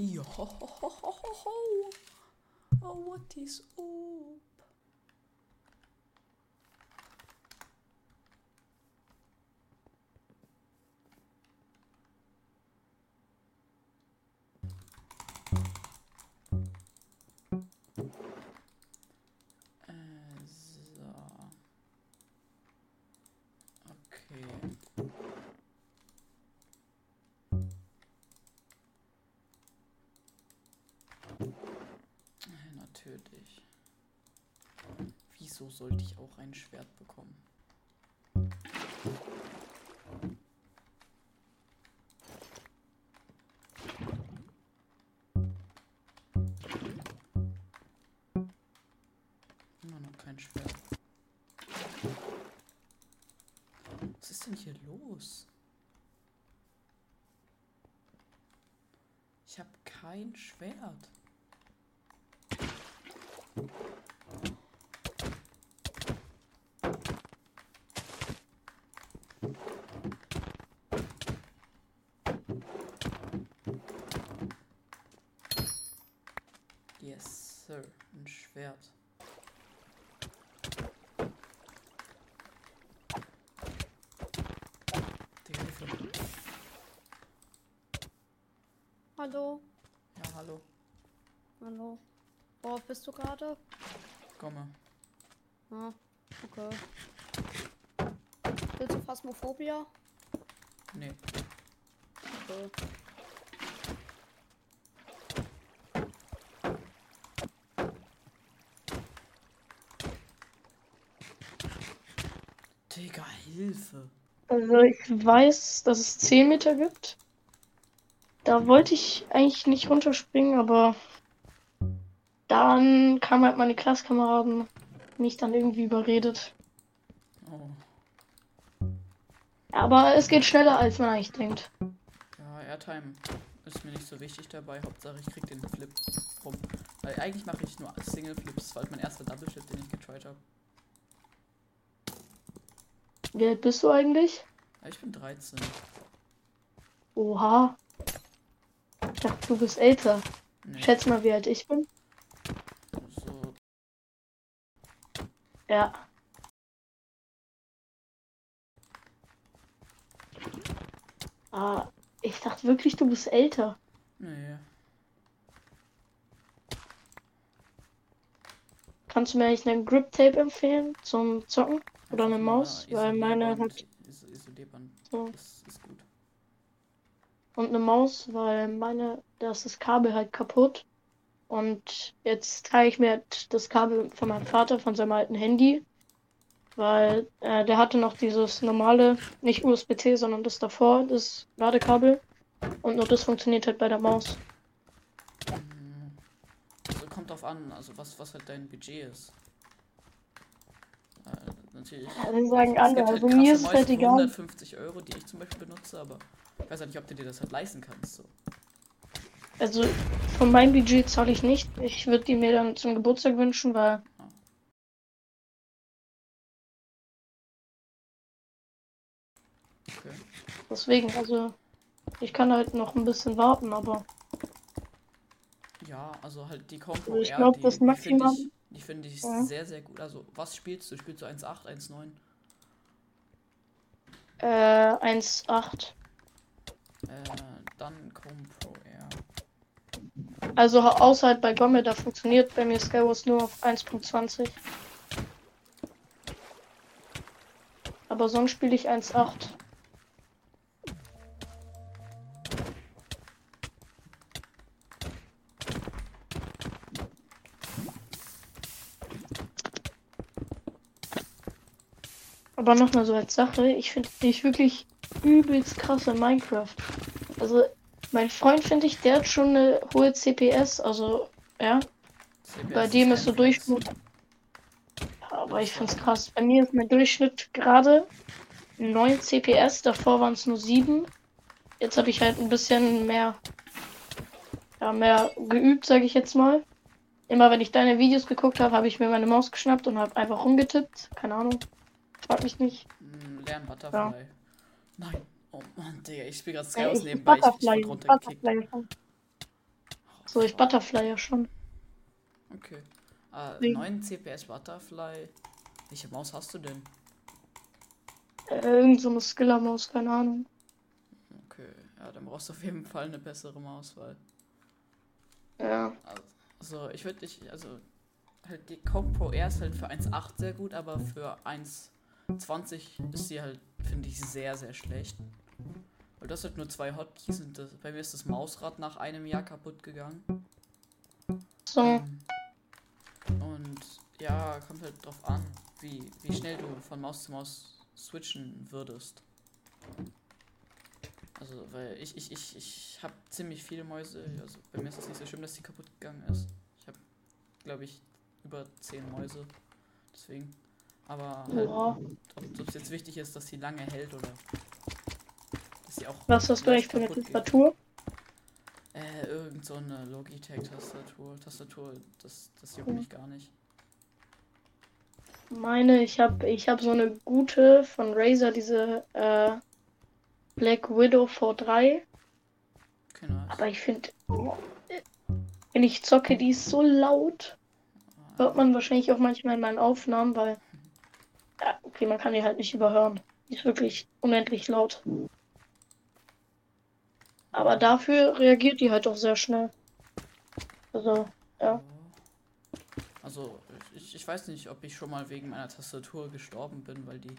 Ja. Oh, what is up? Sollte ich auch ein Schwert bekommen? Immer noch kein Schwert. Was ist denn hier los? Ich habe kein Schwert. Sir. Ein Schwert. Digga. Hallo. Ja, hallo. Hallo. Worauf bist du gerade? Komme. Ah, okay. Willst du Phasmophobia? Nee. Okay. Digga, Hilfe. Also ich weiß, dass es 10 Meter gibt. Da wollte ich eigentlich nicht runterspringen, aber dann kamen halt meine Klasskameraden mich dann irgendwie überredet. Oh. Aber es geht schneller, als man eigentlich denkt. Ja, Airtime ist mir nicht so wichtig dabei. Hauptsache ich krieg den Flip rum. Weil eigentlich mache ich nur Single Flips. Das war halt mein erster Double Flip, den ich getried habe. Wie alt bist du eigentlich? Ich bin 13. Oha. Ich dachte, du bist älter. Nee, Schätz mal, wie alt ich bin. so. Ja. Ah, ich dachte wirklich, du bist älter. Nee. Kannst du mir eigentlich einen Grip Tape empfehlen zum Zocken? Oder eine Maus? nur Weil meine hat so. Das ist gut. Und eine Maus, weil meine, da ist das Kabel halt kaputt. Und jetzt trage ich mir halt das Kabel von meinem Vater, von seinem alten Handy. Weil äh, der hatte noch dieses normale, nicht USB-C, sondern das davor, das Ladekabel. Und nur das funktioniert halt bei der Maus. Mm. Also kommt drauf an, also was, was halt dein Budget ist. Natürlich. Das sagen alle, gibt also mir ist es halt egal. 150 Euro, die ich zum Beispiel benutze, aber ich weiß halt nicht, ob du dir das halt leisten kannst. So. Also von meinem Budget zahle ich nicht. Ich würde die mir dann zum Geburtstag wünschen, weil Okay. deswegen, also ich kann halt noch ein bisschen warten, aber Ja, also halt die Combo Also ich R, glaub, die, das Maximum- ich, die finde ich Ja. sehr, sehr gut. Also, was spielst du? Spielst du 1.8, 1.9? äh, 1,8. Äh, dann Compro R. Also außerhalb bei Gomme, da funktioniert bei mir Skywars nur auf 1.20. Aber sonst spiele ich 1.8. Aber nochmal so als Sache, ich finde dich wirklich übelst krass in Minecraft. Also, mein Freund finde ich, der hat schon eine hohe CPS, also, ja. CPS Bei dem ist so. Durchschnitt. Ja, aber ich find's krass. Bei mir ist mein Durchschnitt gerade 9 CPS, davor waren es nur 7. Jetzt habe ich halt ein bisschen mehr, ja, mehr geübt, sage ich jetzt mal. Immer wenn ich deine Videos geguckt habe, habe ich mir meine Maus geschnappt und habe einfach rumgetippt. Keine Ahnung. Frag mich nicht. Hm, Lern Butterfly. Nein. Oh Mann, Digga, ich spiele gerade Ja, ich nebenbei. Ich, ich Butterfly. Butterfly. So, ich Butterfly ja schon. Okay. Äh, Wegen- 9 CPS Butterfly. Welche Maus hast du denn? Äh, irgend so eine Skiller-Maus, keine Ahnung. Okay, ja, dann brauchst du auf jeden Fall eine bessere Maus, weil. Ja. Also, ich würde dich, also, halt die Coke Pro R ist halt für 1,8 sehr gut, aber für 1,20 ist sie halt, finde ich, sehr, sehr schlecht. Weil das halt nur zwei Hotkeys und das, bei mir ist das Mausrad nach einem Jahr kaputt gegangen. So. Ähm, Und ja, kommt halt drauf an, wie, wie schnell du von Maus zu Maus switchen würdest. Also, weil ich, ich, ich, ich habe ziemlich viele Mäuse. Also bei mir ist es nicht so schlimm, dass die kaputt gegangen ist. Ich habe, glaube ich, über 10 Mäuse. Deswegen. Aber halt, ob es jetzt wichtig ist, dass sie lange hält oder dass sie auch. Was hast du eigentlich für eine geht. Tastatur? Äh, irgend so eine Logitech-Tastatur. Tastatur, das, das juckt Cool. mich gar nicht. Meine, ich habe ich hab so eine gute von Razer, diese äh, Black Widow V3. Okay, nice. Aber ich finde, wenn ich zocke, die ist so laut. Hört man wahrscheinlich auch manchmal in meinen Aufnahmen, weil. Ja, okay, man kann die halt nicht überhören. Die ist wirklich unendlich laut. Aber dafür reagiert die halt auch sehr schnell. Also, ja. Also, ich, ich weiß nicht, ob ich schon mal wegen meiner Tastatur gestorben bin, weil die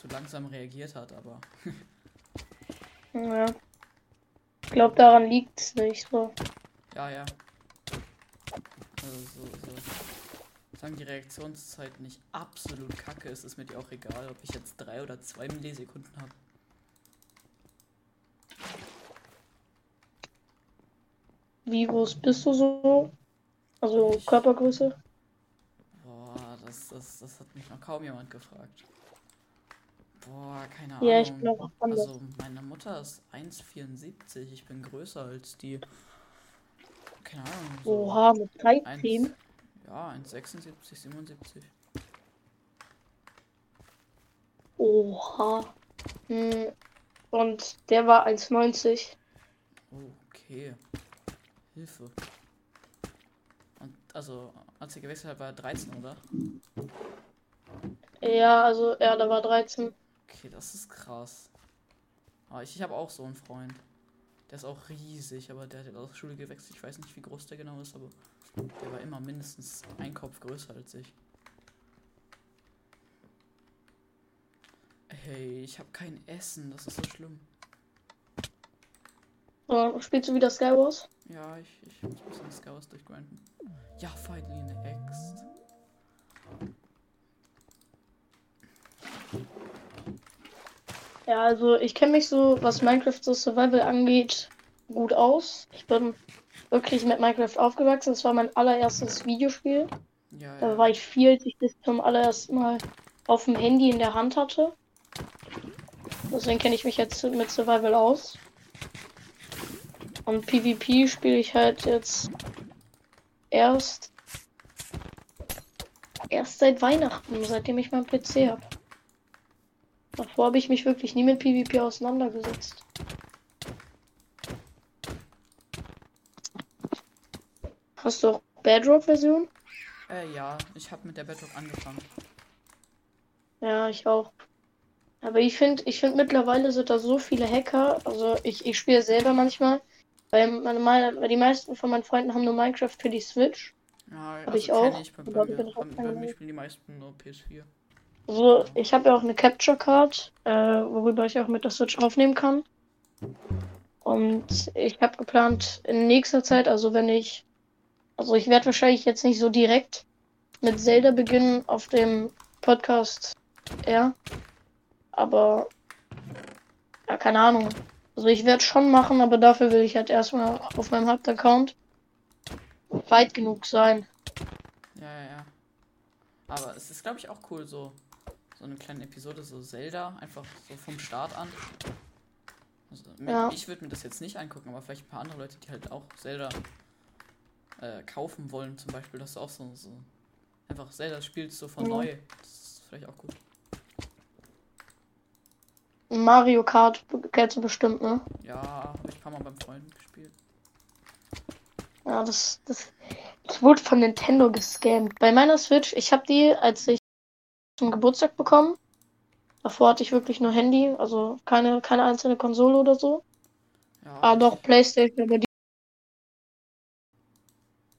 so langsam reagiert hat, aber ja. Ich glaube, daran liegt es nicht so. ja, ja. Also, so, so. Solange die Reaktionszeit nicht absolut kacke ist, ist mir die auch egal, ob ich jetzt drei oder zwei Millisekunden habe. Wie groß bist du so? Also Ich- Körpergröße? Boah, das, das, das hat mich noch kaum jemand gefragt. Boah, keine Ahnung. Ja, ich bin auch anders. Also, meine Mutter ist 1,74. Ich bin größer als die. Keine Ahnung. So Oha, mit 13? Ja, 1,76, 77. Oha. Hm. Und der war 1,90. Okay. Hilfe. Und also, als er gewechselt hat, war er 13, oder? Ja, also, ja, da war 13. Okay, das ist krass. Aber ich, ich habe auch so einen Freund. Der ist auch riesig, aber der hat jetzt aus der Schule gewechselt. Ich weiß nicht, wie groß der genau ist, aber der war immer mindestens ein Kopf größer als ich. Hey, ich habe kein Essen, das ist so schlimm. So, spielst du wieder Skywars? Ja, ich, ich muss ein bisschen Skywars durchgrinden. Ja, finally eine Ext. Ja, also ich kenne mich so, was Minecraft so Survival angeht, gut aus. Ich bin wirklich mit Minecraft aufgewachsen. Das war mein allererstes Videospiel. Ja, Da ja. war ich vier, als ich das zum allerersten Mal auf dem Handy in der Hand hatte. Deswegen kenne ich mich jetzt mit Survival aus. Und PvP spiele ich halt jetzt erst erst seit Weihnachten, seitdem ich meinen PC habe. Davor habe ich mich wirklich nie mit PvP auseinandergesetzt. Hast du auch Bedrock-Version? Äh, ja, ich habe mit der Bedrock angefangen. Ja, ich auch. Aber ich finde, ich finde mittlerweile sind da so viele Hacker. Also ich, ich spiele selber manchmal, weil meine, weil die meisten von meinen Freunden haben nur Minecraft für die Switch. Ja, Hab ich auch. Ich, bei, bei, bei, bei mir spielen die meisten nur PS4. Also ich habe ja auch eine Capture Card, äh, worüber ich auch mit der Switch aufnehmen kann. Und ich habe geplant in nächster Zeit, also wenn ich, also ich werde wahrscheinlich jetzt nicht so direkt mit Zelda beginnen auf dem Podcast, ja. Aber ja, keine Ahnung. Also ich werde schon machen, aber dafür will ich halt erstmal auf meinem Hauptaccount weit genug sein. Ja, ja, ja. Aber es ist, glaube ich, auch cool, so, so eine kleine Episode, so Zelda, einfach so vom Start an. Also, Ja. Ich würde mir das jetzt nicht angucken, aber vielleicht ein paar andere Leute, die halt auch Zelda äh, kaufen wollen, zum Beispiel, dass du auch so, so einfach Zelda spielst, so von Ja. neu. Das ist vielleicht auch gut. Mario Kart kennst du bestimmt, ne? Ja, habe ich ein paar Mal beim Freunden gespielt. Ja, das, das. Ich wurde von Nintendo gescammt. Bei meiner Switch, ich habe die, als ich zum Geburtstag bekommen. Davor hatte ich wirklich nur Handy, also keine, keine einzelne Konsole oder so. Ja, Ah, doch, Playstation, aber die.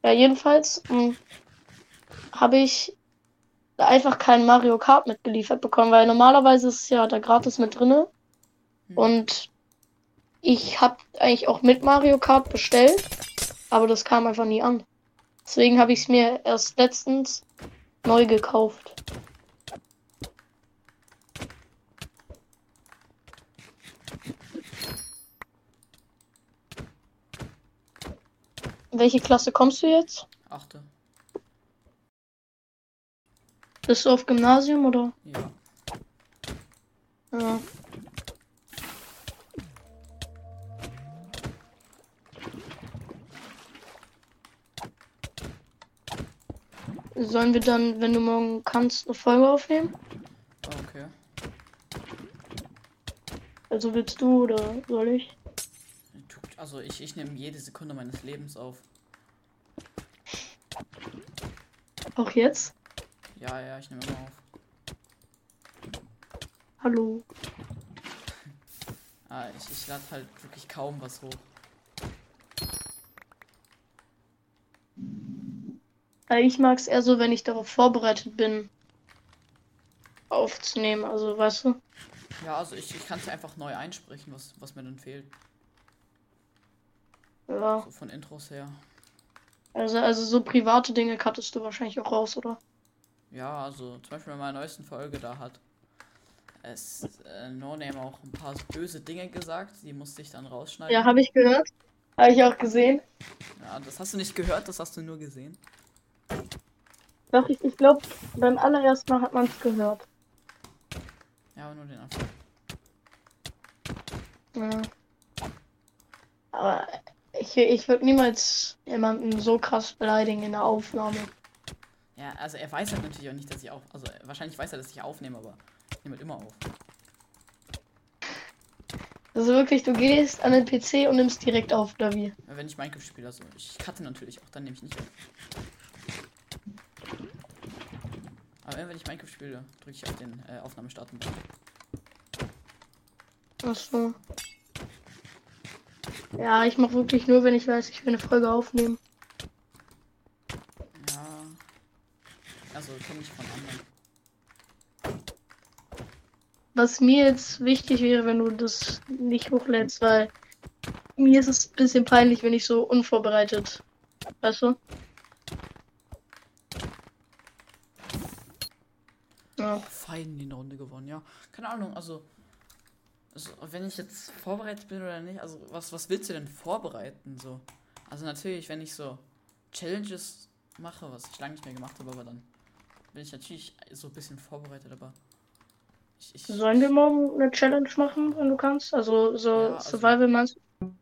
Ja, jedenfalls hm, habe ich einfach kein Mario Kart mitgeliefert bekommen, weil normalerweise ist es ja da gratis mit drinne. Hm. Und ich habe eigentlich auch mit Mario Kart bestellt, aber das kam einfach nie an. Deswegen habe ich es mir erst letztens neu gekauft. In welche Klasse kommst du jetzt? Achte. Bist du auf Gymnasium oder? Ja. Ja. Sollen wir dann, wenn du morgen kannst, eine Folge aufnehmen? Okay. Also willst du oder soll ich? Also ich, ich nehme jede Sekunde meines Lebens auf. Auch jetzt? Ja, ja, ich nehme immer auf. Hallo. Ah, ich, ich lade halt wirklich kaum was hoch. Äh, Ich mag es eher so, wenn ich darauf vorbereitet bin, aufzunehmen. Also, weißt du? Ja, also ich, ich kann es einfach neu einsprechen, was, was mir dann fehlt. Ja. So von Intros her. Also, also so private Dinge cuttest du wahrscheinlich auch raus, oder? Ja, also zum Beispiel in meiner neuesten Folge, da hat es äh, No Name auch ein paar böse Dinge gesagt, die musste ich dann rausschneiden. Ja, habe ich gehört. Habe ich auch gesehen. Ja, das hast du nicht gehört, das hast du nur gesehen. Doch, ich, ich glaube, beim allerersten Mal hat man es gehört. Ja, aber nur den Anfang. Ja. Aber ich, ich würde niemals jemanden so krass beleidigen in der Aufnahme. Ja, also er weiß halt natürlich auch nicht, dass ich auf. Also wahrscheinlich weiß er, dass ich aufnehme, aber ich nehme halt immer auf. Also wirklich, du gehst an den PC und nimmst direkt auf, oder wie? Ja, Wenn ich Minecraft spiele, also ich cutte natürlich auch, dann nehme ich nicht auf. Aber wenn ich Minecraft spiele, drücke ich auf den äh, Aufnahmestarten. Ach so. Ja, ich mache wirklich nur, wenn ich weiß, ich will eine Folge aufnehmen. Ja. Also kenne ich von anderen. Was mir jetzt wichtig wäre, wenn du das nicht hochlädst, weil mir ist es ein bisschen peinlich, wenn ich so unvorbereitet. Weißt du? Ja. Fein die Runde gewonnen, ja. Keine Ahnung, also, also. wenn ich jetzt vorbereitet bin oder nicht, also was, was willst du denn vorbereiten? So? Also natürlich, wenn ich so Challenges mache, was ich lange nicht mehr gemacht habe, aber dann bin ich natürlich so ein bisschen vorbereitet, aber ich, ich, Sollen wir morgen eine Challenge machen, wenn du kannst? Also so Ja, also- Survival meinst du?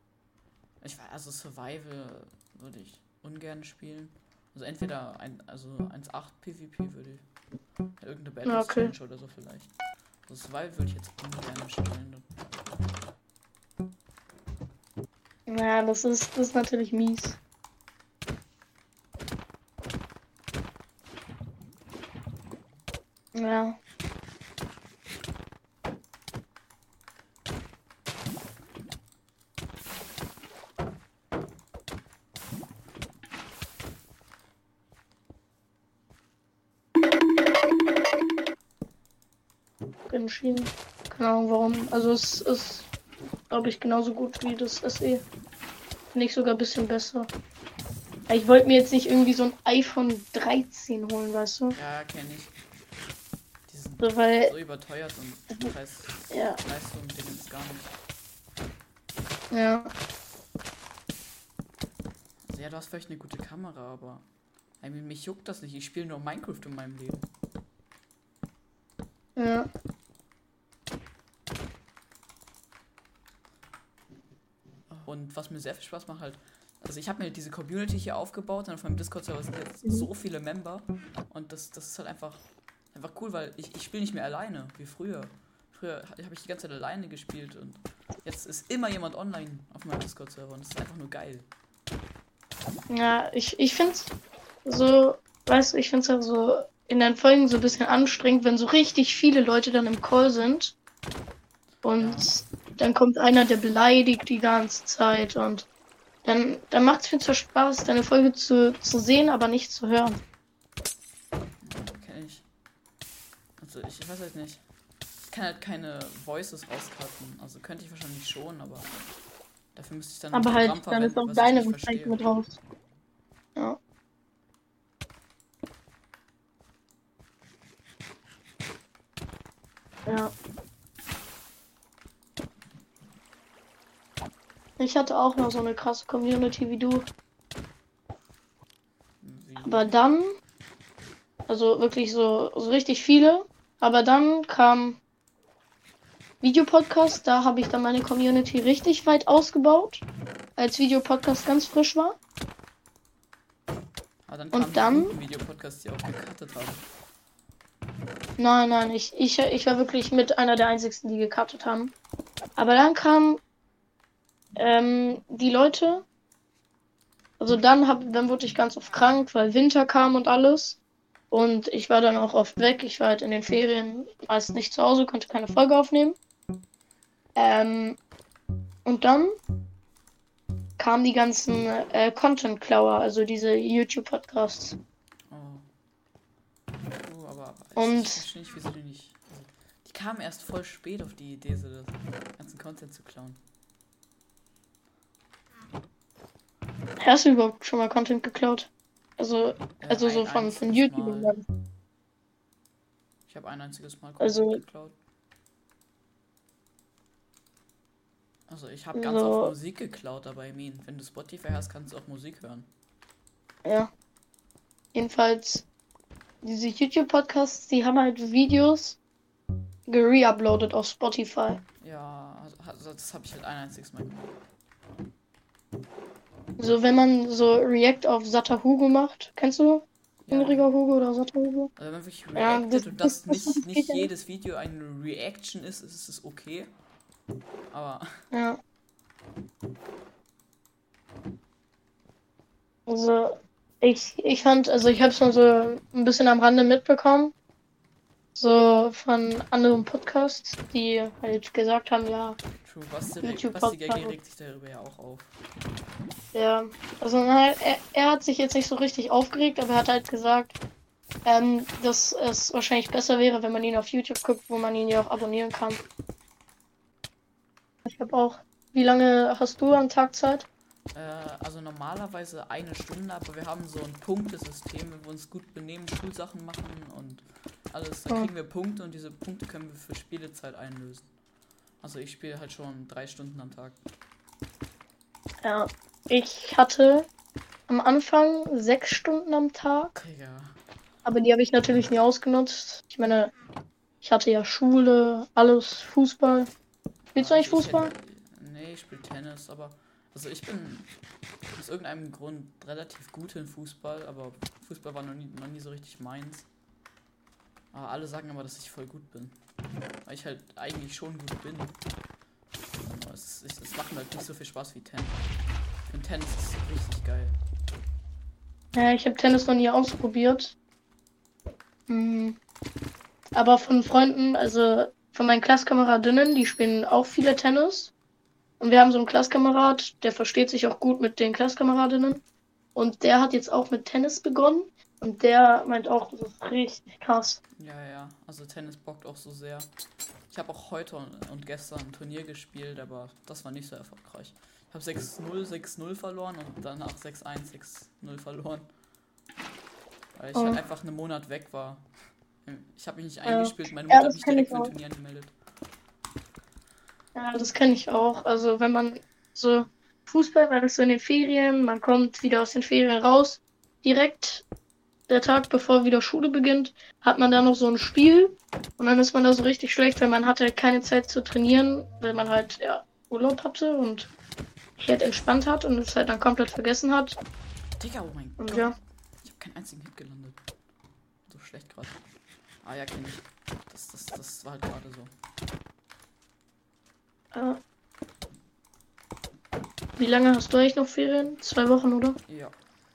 ich weiß, also Survival würde ich ungern spielen. Also entweder ein, also 1.8 PvP würde ich. Irgendeine Battle okay. Challenge oder so vielleicht. Also Survival würde ich jetzt ungern spielen. Ja, das ist, das ist natürlich mies. Ja. Entschieden. Keine Ahnung warum. Also es ist, glaube ich, genauso gut wie das SE. Finde ich sogar ein bisschen besser. Ich wollte mir jetzt nicht irgendwie so ein iPhone 13 holen, weißt du? Ja, kenne ich. Die sind So, weil, so überteuert und Preis, ja, Leistung denen ist gar nicht. ja. Also ja, du hast vielleicht eine gute Kamera, aber I mean, mich juckt das nicht. Ich spiele nur Minecraft in meinem Leben. Ja. Und was mir sehr viel Spaß macht halt, also ich habe mir diese Community hier aufgebaut und auf meinem Discord-Server sind jetzt so viele Member und das, das ist halt einfach, einfach cool, weil ich, ich spiele nicht mehr alleine, wie früher. Früher habe ich die ganze Zeit alleine gespielt und jetzt ist immer jemand online auf meinem Discord-Server und das ist einfach nur geil. Ja, ich, ich finde es so, weißt du, ich finde es ja so in den Folgen so ein bisschen anstrengend, wenn so richtig viele Leute dann im Call sind. Und dann kommt einer, der beleidigt die ganze Zeit und dann, dann macht es mir zwar Spaß, deine Folge zu, zu sehen, aber nicht zu hören. Kenn ich. Also ich, ich weiß halt nicht. Ich kann halt keine Voices rauscutten. Also könnte ich wahrscheinlich schon, aber dafür müsste ich dann Aber halt, Programm dann ist auch deine verstehe. mit raus. Ja. Ja. Ich hatte auch noch so eine krasse Community wie du. Aber dann, also wirklich so, so richtig viele. Aber dann kam Videopodcast, da habe ich dann meine Community richtig weit ausgebaut, als Videopodcast ganz frisch war. aber dann und dann- guten Videopodcasts, die auch gecuttet haben. Nein, nein, ich, ich, ich war wirklich mit einer der einzigsten, die gecuttet haben. Aber dann kamen ähm, die Leute. Also dann hab, dann wurde ich ganz oft krank, weil Winter kam und alles. Und ich war dann auch oft weg. Ich war halt in den Ferien meist nicht zu Hause, konnte keine Folge aufnehmen. Ähm, und dann kamen die ganzen äh, Content-Klauer, also diese YouTube-Podcasts. Oh. Oh, aber, Und- ich verstehe nicht, wieso die nicht. Also, die kamen erst voll spät auf die Idee, so das ganzen Content zu klauen. Hast du überhaupt schon mal Content geklaut? Also, Äh, also so von, von YouTube. Mal. Ich habe ein einziges Mal Content Also- geklaut. Also ich habe ganz So. oft Musik geklaut, aber I mean, wenn du Spotify hast, kannst du auch Musik hören. Ja. Jedenfalls, diese YouTube-Podcasts, die haben halt Videos gereuploadet auf Spotify. Ja, also, also das habe ich halt ein einziges Mal gemacht. So, wenn man so React auf Satter Hugo macht, kennst du Ja. Hungriger Hugo oder Satter Hugo? Also wenn man wirklich Ja, reactet das- und das, das- nicht, nicht ja jedes Video eine Reaction ist, ist es okay. Aber Ja. Also, ich, ich fand, also ich habe es nur so ein bisschen am Rande mitbekommen. So von anderen Podcasts, die halt gesagt haben, ja, True, Basti, YouTube Basti Gaggy regt sich darüber ja auch auf. Ja, also er, er hat sich jetzt nicht so richtig aufgeregt, aber er hat halt gesagt, ähm, dass es wahrscheinlich besser wäre, wenn man ihn auf YouTube guckt, wo man ihn ja auch abonnieren kann. Ich habe auch. Wie lange hast du am Tag Zeit? Äh, also normalerweise eine Stunde, aber wir haben so ein Punktesystem, wenn wir uns gut benehmen, Schulsachen machen und alles, dann kriegen wir Punkte und diese Punkte können wir für Spielezeit einlösen. Also ich spiele halt schon drei Stunden am Tag. Ja, ich hatte am Anfang sechs Stunden am Tag, Digga. aber die habe ich natürlich nie ausgenutzt. Ich meine, ich hatte ja Schule, alles, Fußball. Spielst du Ja, eigentlich also ich Fußball? hätte- Nee, ich spiele Tennis, aber also ich bin aus irgendeinem Grund relativ gut in Fußball, aber Fußball war noch nie, noch nie so richtig meins. Aber alle sagen immer, dass ich voll gut bin. Weil ich halt eigentlich schon gut bin. Aber es, es, es macht mir halt nicht so viel Spaß wie Tennis. Ich finde Tennis ist richtig geil. Ja, ich habe Tennis noch nie ausprobiert. Hm. Aber von Freunden, also von meinen Klasskameradinnen, die spielen auch viele Tennis. Und wir haben so einen Klasskamerad, der versteht sich auch gut mit den Klasskameradinnen. Und der hat jetzt auch mit Tennis begonnen. Und der meint auch, das ist richtig krass. Ja, ja, also Tennis bockt auch so sehr. Ich habe auch heute und- gestern ein Turnier gespielt, aber das war nicht so erfolgreich. Ich habe 6-0, 6-0 verloren und danach 6-1, 6-0 verloren. Weil ich Oh. halt einfach einen Monat weg war. Ich habe mich nicht Ja. eingespielt, meine Ja, Mutter das hat mich direkt für ein. Turnier angemeldet. Ja, das kenne ich auch. Also wenn man so Fußball, man ist so in den Ferien, man kommt wieder aus den Ferien raus, direkt der Tag bevor wieder Schule beginnt, hat man da noch so ein Spiel und dann ist man da so richtig schlecht, weil man hatte keine Zeit zu trainieren, weil man halt ja Urlaub hatte und sich halt entspannt hat und es halt dann komplett vergessen hat. Digga, oh mein Und Gott. ja, Ich habe keinen einzigen Hit gelandet. So schlecht gerade. Ah ja, kenn ich. Das, das, das war halt gerade so. äh, wie lange hast du eigentlich noch Ferien? Zwei Wochen, oder? Ja.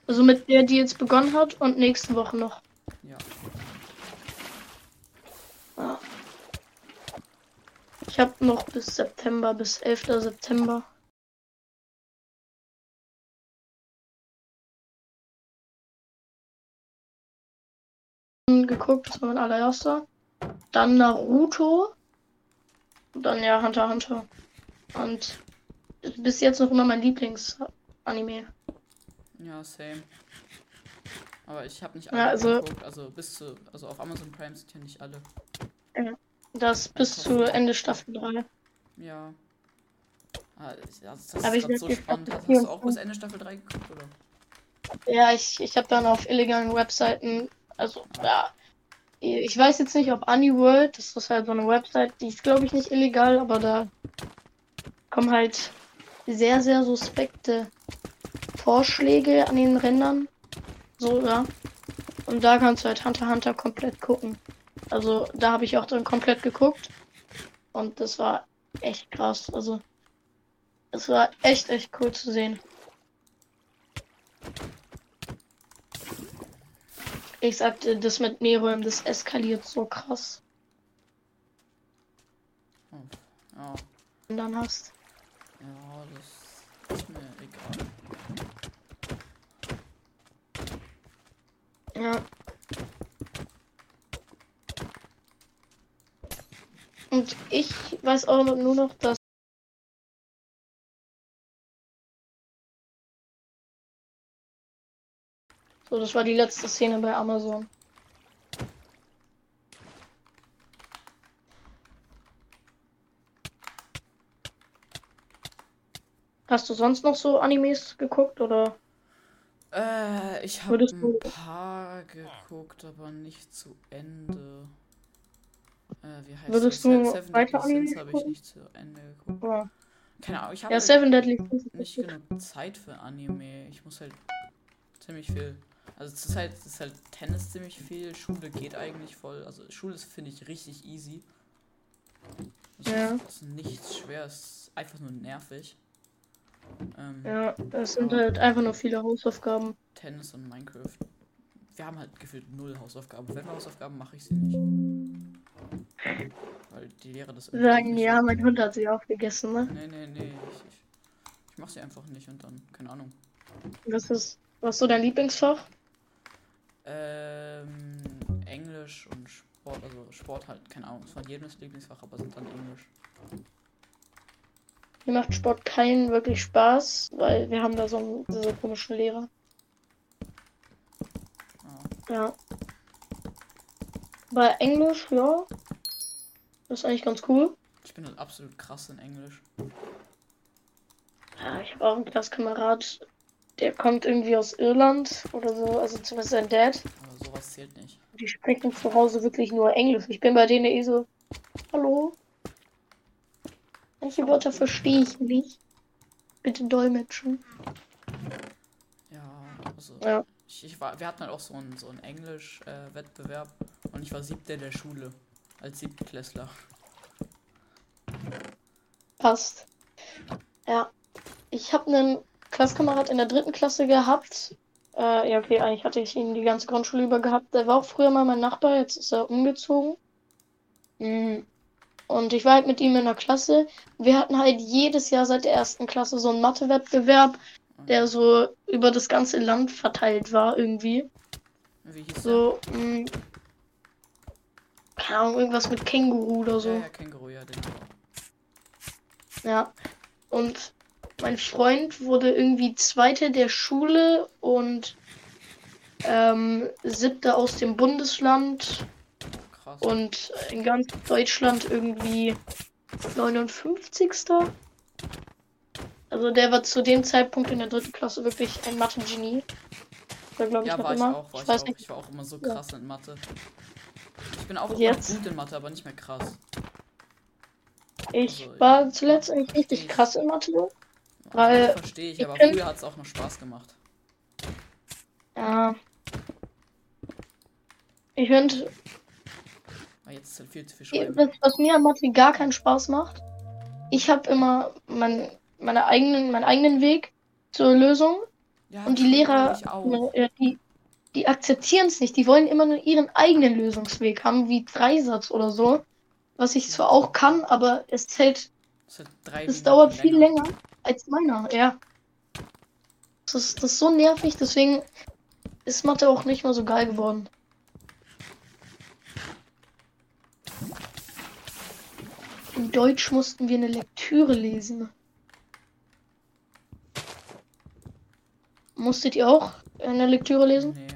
Also mit der, die jetzt begonnen hat und nächsten Woche noch. Ja. Ich habe noch bis September, bis 11. September. geguckt, das war mein allererster. Dann Naruto. Und dann ja Hunter Hunter. Und bis jetzt noch immer mein Lieblingsanime. Ja, same. Aber ich habe nicht Ja, alle also- geguckt. Also bis zu. Also auf Amazon Prime sind ja nicht alle. Das bis zu Ende Staffel 3. Ja. Ah, das, ist Aber ich so spannend. Hast, du auch bis Ende Staffel 3 geguckt, oder? Ja, ich, ich habe dann auf illegalen Webseiten, also ja, ich weiß jetzt nicht, ob Anyworld, das ist halt so eine Website, die ist glaube ich nicht illegal, aber da kommen halt sehr, sehr suspekte Vorschläge an den Rändern. So, ja. Und da kannst du halt Hunter Hunter komplett gucken. Also da habe ich auch dann komplett geguckt. Und das war echt krass. Also es war echt, echt cool zu sehen. Ich sagte, das mit Meruem, das eskaliert so krass. Ja. Und dann hast. Ja, das ist mir egal. Ja. Und ich weiß auch nur noch, dass. So, das war die letzte Szene bei Amazon. Hast du sonst noch so Animes geguckt oder? Äh, ich habe ein paar geguckt, aber nicht zu Ende. Äh, wie heißt Würdest das? du Seven weiter Deadly Sins habe ich nicht zu Ende geguckt. Ja, Keine Ahnung, ich habe ja halt Seven Deadly nicht genug Zeit für Anime. Ich muss halt ziemlich viel. Also zurzeit ist halt Tennis ziemlich viel, Schule geht eigentlich voll. Also Schule ist, finde ich, richtig easy. Das Ja. ist, nichts schwer, ist einfach nur nervig. Ähm, Ja, das sind halt einfach nur viele Hausaufgaben. Tennis und Minecraft. Wir haben halt gefühlt null Hausaufgaben. Wenn wir Hausaufgaben mache ich sie nicht. Weil die Lehrer das irgendwie Sagen, ja, mein Hund hat sie aufgegessen, ne? Nee, nee, nee. Ich, ich, ich mache sie einfach nicht und dann, keine Ahnung. Was ist, was ist so dein Lieblingsfach? Ähm, Englisch und Sport, also Sport halt, keine Ahnung, von jedem das Lieblingsfach, aber sind dann Englisch. Mir macht Sport keinen wirklich Spaß, weil wir haben da so einen, diese komischen Lehrer. Ja. Ja. Bei Englisch, ja. Das ist eigentlich ganz cool. Ich bin halt absolut krass in Englisch. Ja, ich habe auch einen Klassenkamerad, der kommt irgendwie aus Irland oder so, also zumindest sein Dad. Aber sowas zählt nicht. Die sprechen zu Hause wirklich nur Englisch. Ich bin bei denen eh so, hallo? Manche Wörter verstehe ich nicht. Bitte dolmetschen. Ja, also Ja. ich, ich war, wir hatten halt auch so einen so einen Englisch-Wettbewerb und ich war siebter der Schule. Als Siebtklässler. Passt. Ja. Ich habe einen Klassenkamerad in der dritten Klasse gehabt. Äh, ja, okay, eigentlich hatte ich ihn die ganze Grundschule über gehabt. Der war auch früher mal mein Nachbar, jetzt ist er umgezogen. Mm. Und ich war halt mit ihm in der Klasse. Wir hatten halt jedes Jahr seit der ersten Klasse so einen Mathe-Wettbewerb, der so über das ganze Land verteilt war irgendwie. Wie hieß So, mm, keine Ahnung, irgendwas mit Känguru oder der? so. Ja, ja, Känguru, ja, den. Ja. Und mein Freund wurde irgendwie Zweiter der Schule und ähm, Siebter aus dem Bundesland. Und in ganz Deutschland irgendwie 59. Also der war zu dem Zeitpunkt in der dritten Klasse wirklich ein Mathe-Genie. War, glaube ich, ja, noch war ich immer. auch, war ich, weiß auch. nicht. Ich war auch immer so Ja. krass in Mathe. Ich bin auch jetzt? gut in Mathe, aber nicht mehr krass. Ich Also, war zuletzt eigentlich richtig ich- krass in Mathe. Weil verstehe ich, ich aber find- früher hat es auch noch Spaß gemacht. Ja. Ich finde, Aber jetzt ist halt viel zu viel schreiben. Was, was mir an Mathe gar keinen Spaß macht, ich habe immer mein, meine eigenen, meinen eigenen Weg zur Lösung Ja, Und die Lehrer, auch. äh, die, die akzeptieren es nicht. Die wollen immer nur ihren eigenen Lösungsweg haben, wie Dreisatz oder so. Was ich zwar auch kann, aber es zählt, es dauert viel länger als meiner, ja. Das ist, das ist so nervig, deswegen ist Mathe auch nicht mehr so geil geworden. In Deutsch mussten wir eine Lektüre lesen. Musstet ihr auch eine Lektüre lesen? Nee.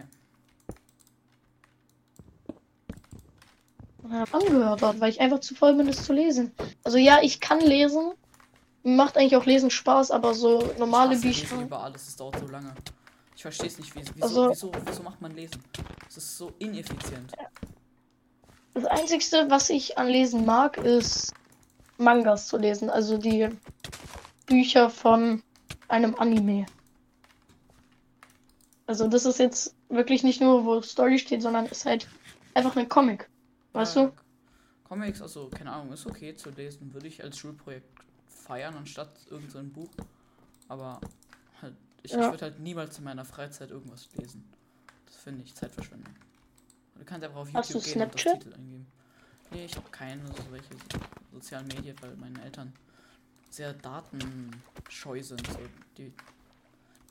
Ja, angehört hat, weil ich einfach zu voll bin, es zu lesen. Also ja, ich kann lesen. Mir macht eigentlich auch Lesen Spaß, aber so normale ich hasse Lesen Bücher. über alles, es dauert so lange. Ich verstehe es nicht, wieso, wieso, Also- wieso, wieso macht man Lesen? Es ist so ineffizient. Das Einzige, was ich an Lesen mag, ist Mangas zu lesen. Also die Bücher von einem Anime. Also das ist jetzt wirklich nicht nur, wo Story steht, sondern ist halt einfach ein Comic. Weißt Ja, du? Comics, also keine Ahnung, ist okay zu lesen. Würde ich als Schulprojekt feiern, anstatt irgendein so ein Buch. Aber halt, ich, ich Ja. würde halt niemals in meiner Freizeit irgendwas lesen. Das finde ich Zeitverschwendung. Du kannst einfach auf Hast YouTube du gehen und das Snapchat? Titel eingeben. Nee, ich habe keine so welche sozialen Medien, weil meine Eltern sehr datenscheu sind. So, die,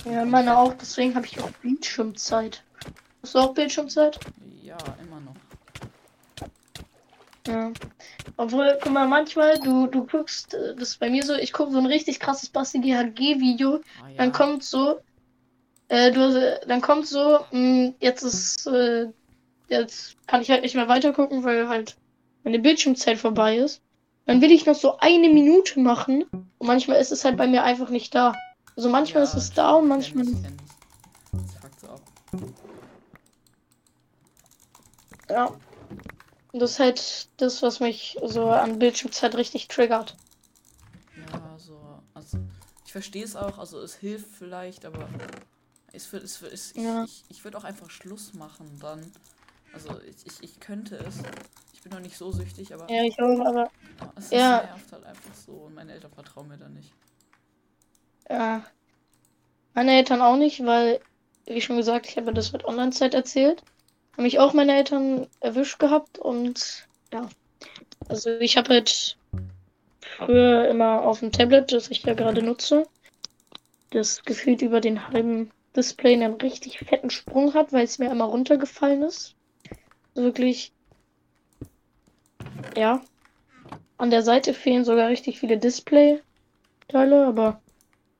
die Ja, meine auch. Deswegen habe ich auch Bildschirmzeit. Hast du auch Bildschirmzeit? Ja, immer noch. Ja. Obwohl, guck mal, manchmal, du, du guckst, äh, das ist bei mir so, ich gucke so ein richtig krasses Basti GHG-Video, Ah, ja. dann kommt so, äh, du, dann kommt so, mh, jetzt ist, äh, jetzt kann ich halt nicht mehr weiter gucken, weil halt meine Bildschirmzeit vorbei ist. Dann will ich noch so eine Minute machen und manchmal ist es halt bei mir einfach nicht da. Also manchmal Ja, ist es da und kenn manchmal ich, nicht. kenn ich. Das fuckt so ab. Ja. Und das ist halt das, was mich so an Bildschirmzeit richtig triggert. Ja, so. Also, ich verstehe es auch, also es hilft vielleicht, aber es wird, es wird, es, Ja. ich, ich, ich würde auch einfach Schluss machen dann. Also ich, ich, ich könnte es. Ich bin noch nicht so süchtig, aber Ja, ich auch, aber es ja. nervt halt einfach so und meine Eltern vertrauen mir da nicht. Ja. Meine Eltern auch nicht, weil, wie schon gesagt, ich habe das mit Online-Zeit erzählt. Haben mich auch meine Eltern erwischt gehabt und ja. Also ich habe halt früher immer auf dem Tablet, das ich ja gerade nutze, das gefühlt über den halben Display einen richtig fetten Sprung hat, weil es mir immer runtergefallen ist. Also wirklich. Ja. An der Seite fehlen sogar richtig viele Display-Teile, aber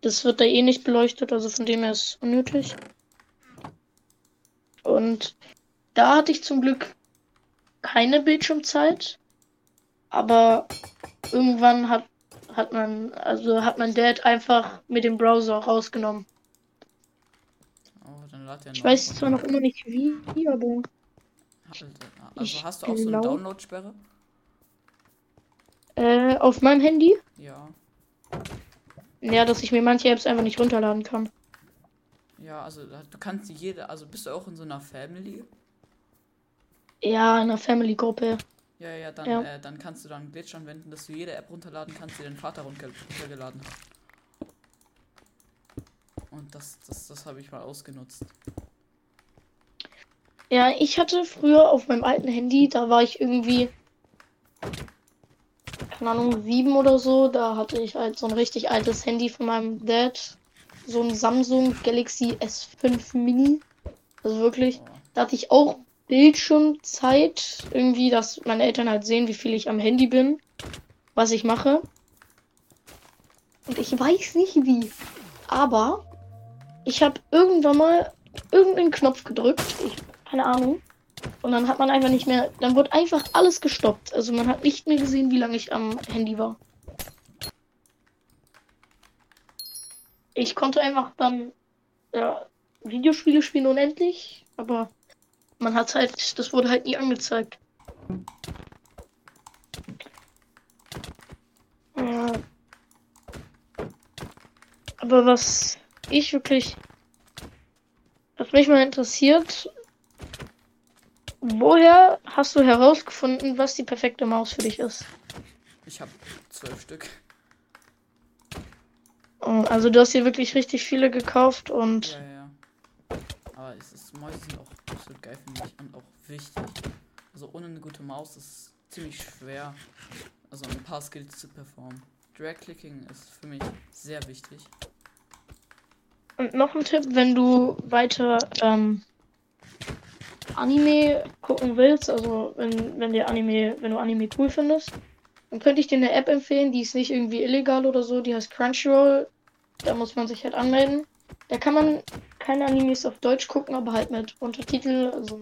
das wird da eh nicht beleuchtet, also von dem her ist es unnötig. Und da hatte ich zum Glück keine Bildschirmzeit, aber irgendwann hat, hat man, also hat mein Dad einfach mit dem Browser rausgenommen. Oh, Ich weiß zwar noch immer nicht wie, aber Also ich hast du auch so eine Download-Sperre? Äh, auf meinem Handy, Ja. ja, dass ich mir manche Apps einfach nicht runterladen kann. Ja, also du kannst jede, also bist du auch in so einer Family? Ja, in einer Family-Gruppe. Ja, ja, dann, Ja. Äh, dann kannst du dann einen Glitch anwenden, dass du jede App runterladen kannst, die dein Vater runter runtergeladen hat. Und das, das, das habe ich mal ausgenutzt. Ja, ich hatte früher auf meinem alten Handy, da war ich irgendwie, keine Ahnung, sieben oder so. Da hatte ich halt so ein richtig altes Handy von meinem Dad. So ein Samsung Galaxy S5 Mini. Also wirklich, da hatte ich auch Bildschirmzeit. Irgendwie, dass meine Eltern halt sehen, wie viel ich am Handy bin. Was ich mache. Und ich weiß nicht wie. Aber ich habe irgendwann mal irgendeinen Knopf gedrückt. Ich, keine Ahnung. Und dann hat man einfach nicht mehr. Dann wurde einfach alles gestoppt. Also man hat nicht mehr gesehen, wie lange ich am Handy war. Ich konnte einfach dann ja, Videospiele spielen unendlich, aber man hat halt, das wurde halt nie angezeigt. Aber was ich wirklich, was mich mal interessiert, woher hast du herausgefunden, was die perfekte Maus für dich ist? Ich habe zwölf Stück. Oh, Also du hast hier wirklich richtig viele gekauft und Ja, ja. Aber es ist, Mäuse sind auch absolut geil für mich und auch wichtig. Also ohne eine gute Maus ist es ziemlich schwer, also ein paar Skills zu performen. Drag-Clicking ist für mich sehr wichtig. Und noch ein Tipp, wenn du weiter ähm, Anime gucken willst, also wenn, wenn dir Anime, wenn du Anime cool findest, dann könnte ich dir eine App empfehlen, die ist nicht irgendwie illegal oder so, die heißt Crunchyroll. Da muss man sich halt anmelden. Da kann man keine Animes auf Deutsch gucken, aber halt mit Untertitel. Also,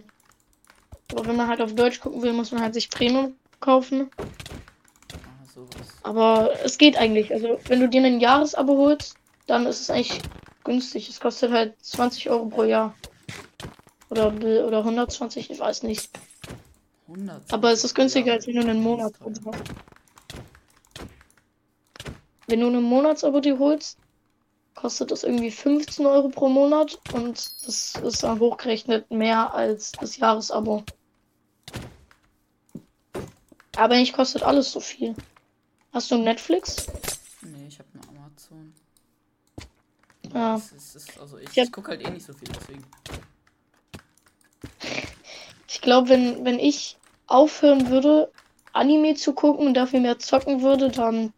aber wenn man halt auf Deutsch gucken will, muss man halt sich Premium kaufen. Aber es geht eigentlich. Also, wenn du dir ein Jahresabo holst, dann ist es eigentlich günstig. Es kostet halt 20 Euro pro Jahr. Oder, oder 120, ich weiß nicht. 100. Aber es ist günstiger, als wenn du einen Monat hast. Wenn du einen Monatsabo dir holst, kostet das irgendwie 15 Euro pro Monat und das ist dann hochgerechnet mehr als das Jahresabo. Aber eigentlich kostet alles so viel. Hast du Netflix? Nee, ich habe nur Amazon. Ja. Es ist, also ich, Ich ich gucke halt eh nicht so viel, deswegen. Ich glaube, wenn, wenn ich aufhören würde, Anime zu gucken und dafür mehr zocken würde, dann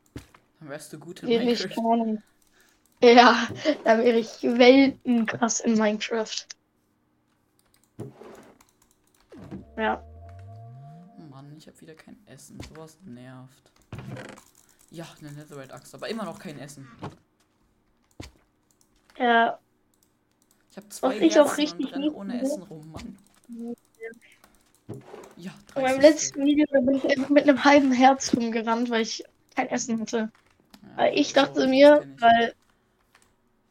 Dann wärst du gut in wäre ich, Minecraft. Ahnung. Ja, dann wäre ich weltenkrass in Minecraft. Ja. Mann, ich habe wieder kein Essen. Sowas nervt. Ja, eine Netherite Axt, aber immer noch kein Essen. Ja, Ich habe zwei Was ich auch richtig und ohne Essen rum, Mann. Ja, in meinem 30 letzten Video bin ich einfach mit einem halben Herz rumgerannt, weil ich kein Essen hatte. Ja, Weil ich dachte mir, ich. weil.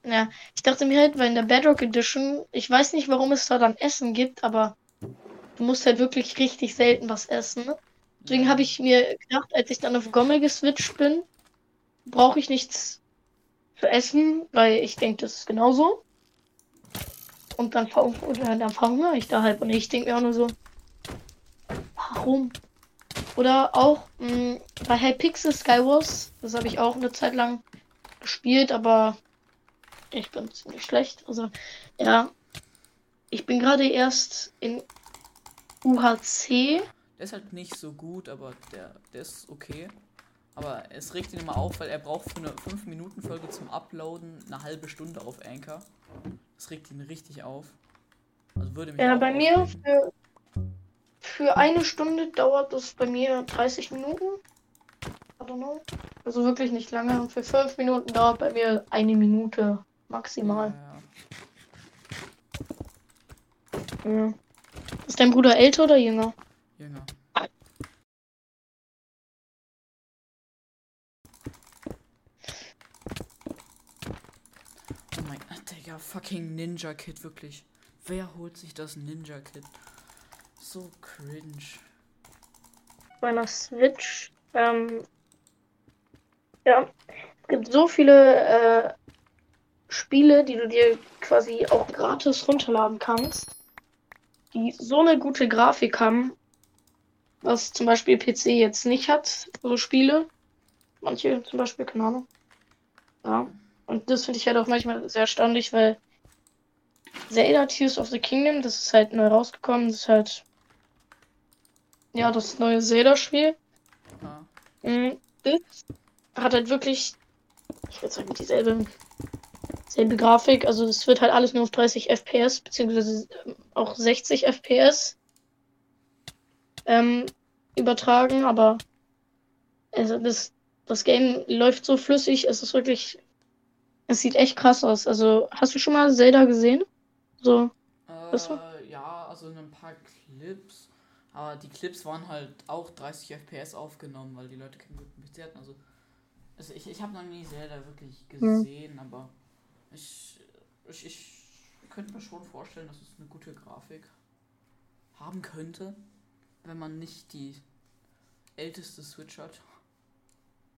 Ja, ich dachte mir halt, weil in der Bedrock Edition, ich weiß nicht, warum es da dann Essen gibt, aber du musst halt wirklich richtig selten was essen. Deswegen Ja, habe ich mir gedacht, als ich dann auf Gommel geswitcht bin, brauche ich nichts zu essen, weil ich denke, das ist genauso. Und dann, oder dann verhungere ich da halt. Und ich denke mir auch nur so, warum? Oder auch mh, bei Hypixel Skywars, das habe ich auch eine Zeit lang gespielt, aber ich bin ziemlich schlecht. Also, ja. Ich bin gerade erst in UHC. Der ist halt nicht so gut, aber der, der ist okay. Aber es regt ihn immer auf, weil er braucht für eine 5-Minuten-Folge zum Uploaden eine halbe Stunde auf Anchor. Das regt ihn richtig auf. Also würde mich Ja, bei mir für, für eine Stunde dauert das bei mir 30 Minuten. I don't know. Also wirklich nicht lange. Und für fünf Minuten dauert bei mir eine Minute maximal. Ja, Ja. Ist dein Bruder älter oder jünger? Jünger. Oh mein Fucking Ninja Kid, wirklich. Wer holt sich das Ninja Kid? So cringe. Bei einer Switch. Ähm, ja. Es gibt so viele äh, Spiele, die du dir quasi auch gratis runterladen kannst, die so eine gute Grafik haben, was zum Beispiel PC jetzt nicht hat, so Spiele. Manche zum Beispiel, keine Ahnung. Ja. Und das finde ich halt auch manchmal sehr erstaunlich, weil Zelda Tears of the Kingdom, das ist halt neu rausgekommen, das ist halt ja das neue Zelda-Spiel. Mhm. Das hat halt wirklich, ich würde sagen, dieselbe selbe Grafik. Also es wird halt alles nur auf 30 FPS, beziehungsweise ähm, auch 60 FPS ähm, übertragen, aber also das, das Game läuft so flüssig, es ist wirklich, es sieht echt krass aus. Also hast du schon mal Zelda gesehen? So, Äh, ja, also in ein paar Clips. Aber die Clips waren halt auch 30 FPS aufgenommen, weil die Leute keinen guten PC hatten. Also, also ich, ich habe noch nie Zelda wirklich gesehen, aber ich, ich, ich könnte mir schon vorstellen, dass es eine gute Grafik haben könnte, wenn man nicht die älteste Switch hat.